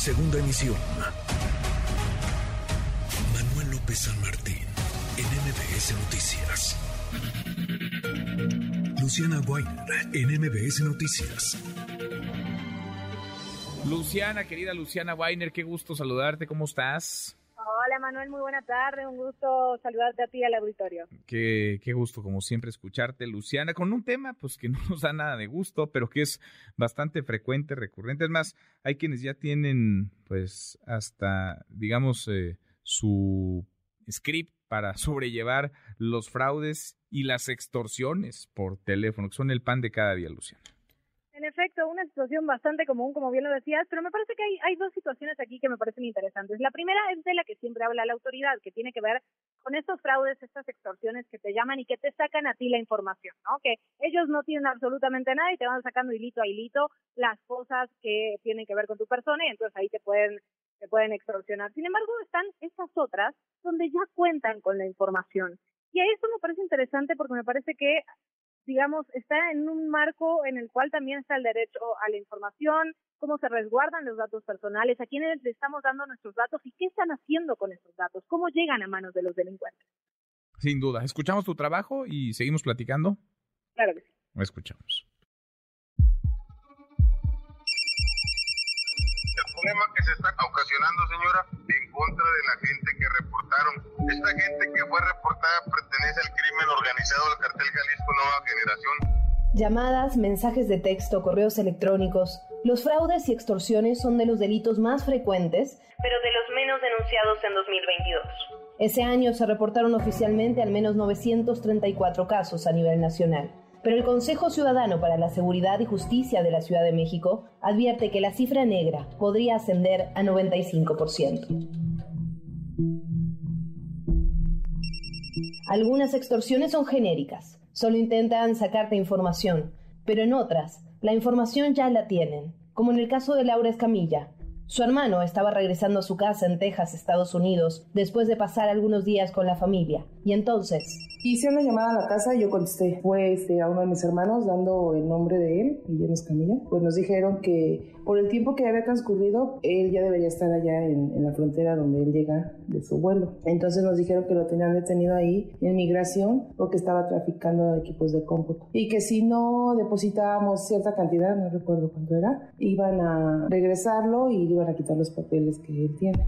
Segunda emisión. Manuel López San Martín, en MBS Noticias. Luciana Weiner, en MBS Noticias. Luciana, querida Luciana Weiner, qué gusto saludarte, ¿cómo estás? Hola Manuel, muy buena tarde, un gusto saludarte a ti al auditorio. Qué, qué gusto, como siempre, escucharte, Luciana, con un tema pues que no nos da nada de gusto, pero que es bastante frecuente, recurrente. Es más, hay quienes ya tienen pues hasta, digamos, eh, su script para sobrellevar los fraudes y las extorsiones por teléfono, que son el pan de cada día, Luciana. Una situación bastante común, como bien lo decías, pero me parece que hay, hay dos situaciones aquí que me parecen interesantes. La primera es de la que siempre habla la autoridad, que tiene que ver con estos fraudes, estas extorsiones que te llaman y que te sacan a ti la información, ¿no? Que ellos no tienen absolutamente nada y te van sacando hilito a hilito las cosas que tienen que ver con tu persona y entonces ahí te pueden te pueden extorsionar. Sin embargo, están estas otras donde ya cuentan con la información. Y a esto me parece interesante porque me parece que digamos, está en un marco en el cual también está el derecho a la información, cómo se resguardan los datos personales, a quiénes le estamos dando nuestros datos y qué están haciendo con esos datos, cómo llegan a manos de los delincuentes. Sin duda. ¿Escuchamos tu trabajo y seguimos platicando? Claro que sí. Escuchamos. El problema que se está ocasionando, señora, en contra de la gente que. Esta gente que fue reportada pertenece al crimen organizado del cartel Jalisco Nueva Generación. Llamadas, mensajes de texto, correos electrónicos. Los fraudes y extorsiones son de los delitos más frecuentes, pero de los menos denunciados en 2022. Ese año se reportaron oficialmente al menos 934 casos a nivel nacional. Pero el Consejo Ciudadano para la Seguridad y Justicia de la Ciudad de México advierte que la cifra negra podría ascender a 95%. Algunas extorsiones son genéricas, solo intentan sacarte información, pero en otras, la información ya la tienen, como en el caso de Laura Escamilla. Su hermano estaba regresando a su casa en Texas, Estados Unidos, después de pasar algunos días con la familia, y entonces Hice una llamada a la casa y yo contesté. Fue este, a uno de mis hermanos dando el nombre de él, Guillermo Escamilla. Pues nos dijeron que por el tiempo que había transcurrido, él ya debería estar allá en, en, la frontera donde él llega de su vuelo. Entonces nos dijeron que lo tenían detenido ahí en migración porque estaba traficando equipos de cómputo. Y que si no depositábamos cierta cantidad, no recuerdo cuánto era, iban a regresarlo y iban quitar los papeles que él tiene.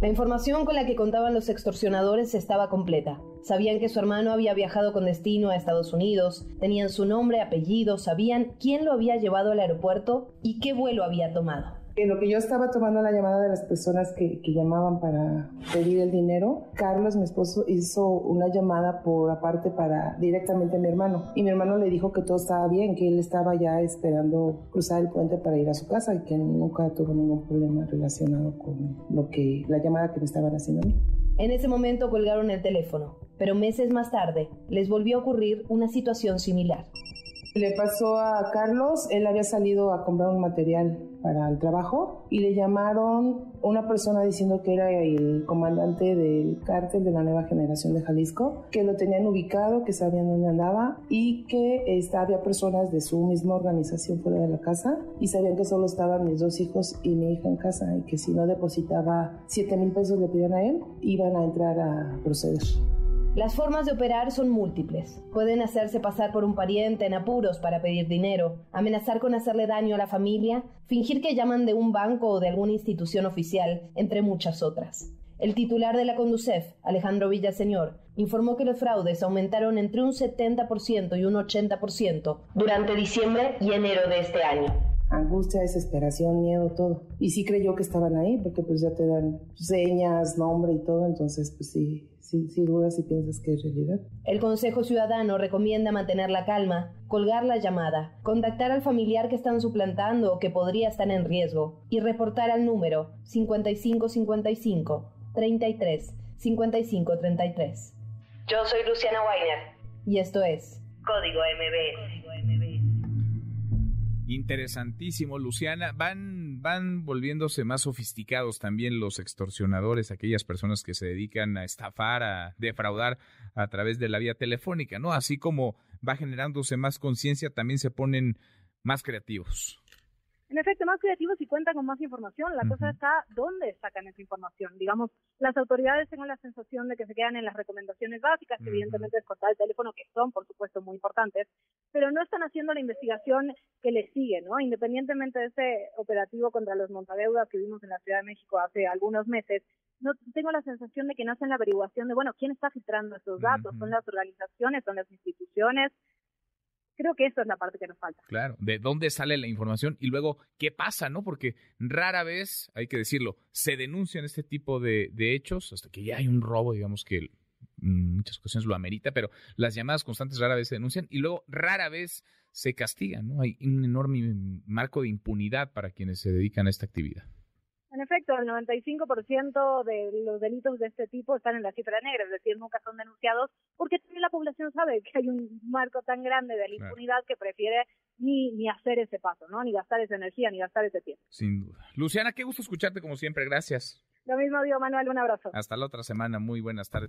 La información con la que contaban los extorsionadores estaba completa. Sabían que su hermano había viajado con destino a Estados Unidos, tenían su nombre, apellido, sabían quién lo había llevado al aeropuerto y qué vuelo había tomado. En lo que yo estaba tomando la llamada de las personas que, llamaban para pedir el dinero, Carlos, mi esposo, hizo una llamada por aparte para directamente a mi hermano. Y mi hermano le dijo que todo estaba bien, que él estaba ya esperando cruzar el puente para ir a su casa y que nunca tuvo ningún problema relacionado con lo que la llamada que me estaban haciendo a mí. En ese momento colgaron el teléfono, pero meses más tarde les volvió a ocurrir una situación similar. Le pasó a Carlos, él había salido a comprar un material para el trabajo y le llamaron una persona diciendo que era el comandante del cártel de la nueva generación de Jalisco, que lo tenían ubicado, que sabían dónde andaba y que este, había personas de su misma organización fuera de la casa y sabían que solo estaban mis dos hijos y mi hija en casa y que si no depositaba 7 mil pesos le pedían a él, iban a entrar a proceder. Las formas de operar son múltiples. Pueden hacerse pasar por un pariente en apuros para pedir dinero, amenazar con hacerle daño a la familia, fingir que llaman de un banco o de alguna institución oficial, entre muchas otras. El titular de la Conducef, Alejandro Villaseñor, informó que los fraudes aumentaron entre un 70% y un 80% durante diciembre y enero de este año angustia, desesperación, miedo, todo. Y sí creyó que estaban ahí, porque pues ya te dan señas, nombre y todo, entonces pues sí, sí, sí dudas y piensas que es realidad. El Consejo Ciudadano recomienda mantener la calma, colgar la llamada, contactar al familiar que están suplantando o que podría estar en riesgo y reportar al número 5555 33 55 33. Yo soy Luciana Weiner y esto es Código MB. Interesantísimo, Luciana. Van, van volviéndose más sofisticados también los extorsionadores, aquellas personas que se dedican a estafar, a defraudar a través de la vía telefónica, ¿no? Así como va generándose más conciencia, también se ponen más creativos. En efecto, más creativos y cuentan con más información. La cosa está dónde sacan esa información. Digamos, las autoridades tengo la sensación de que se quedan en las recomendaciones básicas, que evidentemente es cortar el teléfono, que son, por supuesto, muy importantes, pero no están haciendo la investigación que les sigue, ¿no? Independientemente de ese operativo contra los montadeudas que vimos en la Ciudad de México hace algunos meses, no tengo la sensación de que no hacen la averiguación de, bueno, ¿quién está filtrando esos datos? ¿Son las organizaciones? ¿Son las instituciones? Creo que eso es la parte que nos falta. Claro, de dónde sale la información y luego qué pasa, ¿no? Porque rara vez, hay que decirlo, se denuncian este tipo de, de hechos hasta que ya hay un robo, digamos que muchas ocasiones lo amerita, pero las llamadas constantes rara vez se denuncian y luego rara vez se castigan, ¿no? Hay un enorme marco de impunidad para quienes se dedican a esta actividad. En efecto, el 95% de los delitos de este tipo están en la cifra negra, es decir, nunca son denunciados, porque también la población sabe que hay un marco tan grande de la impunidad que prefiere ni, ni hacer ese paso, ¿no? Ni gastar esa energía, ni gastar ese tiempo. Sin duda. Luciana, qué gusto escucharte como siempre, gracias. Lo mismo digo, Manuel, un abrazo. Hasta la otra semana, muy buenas tardes.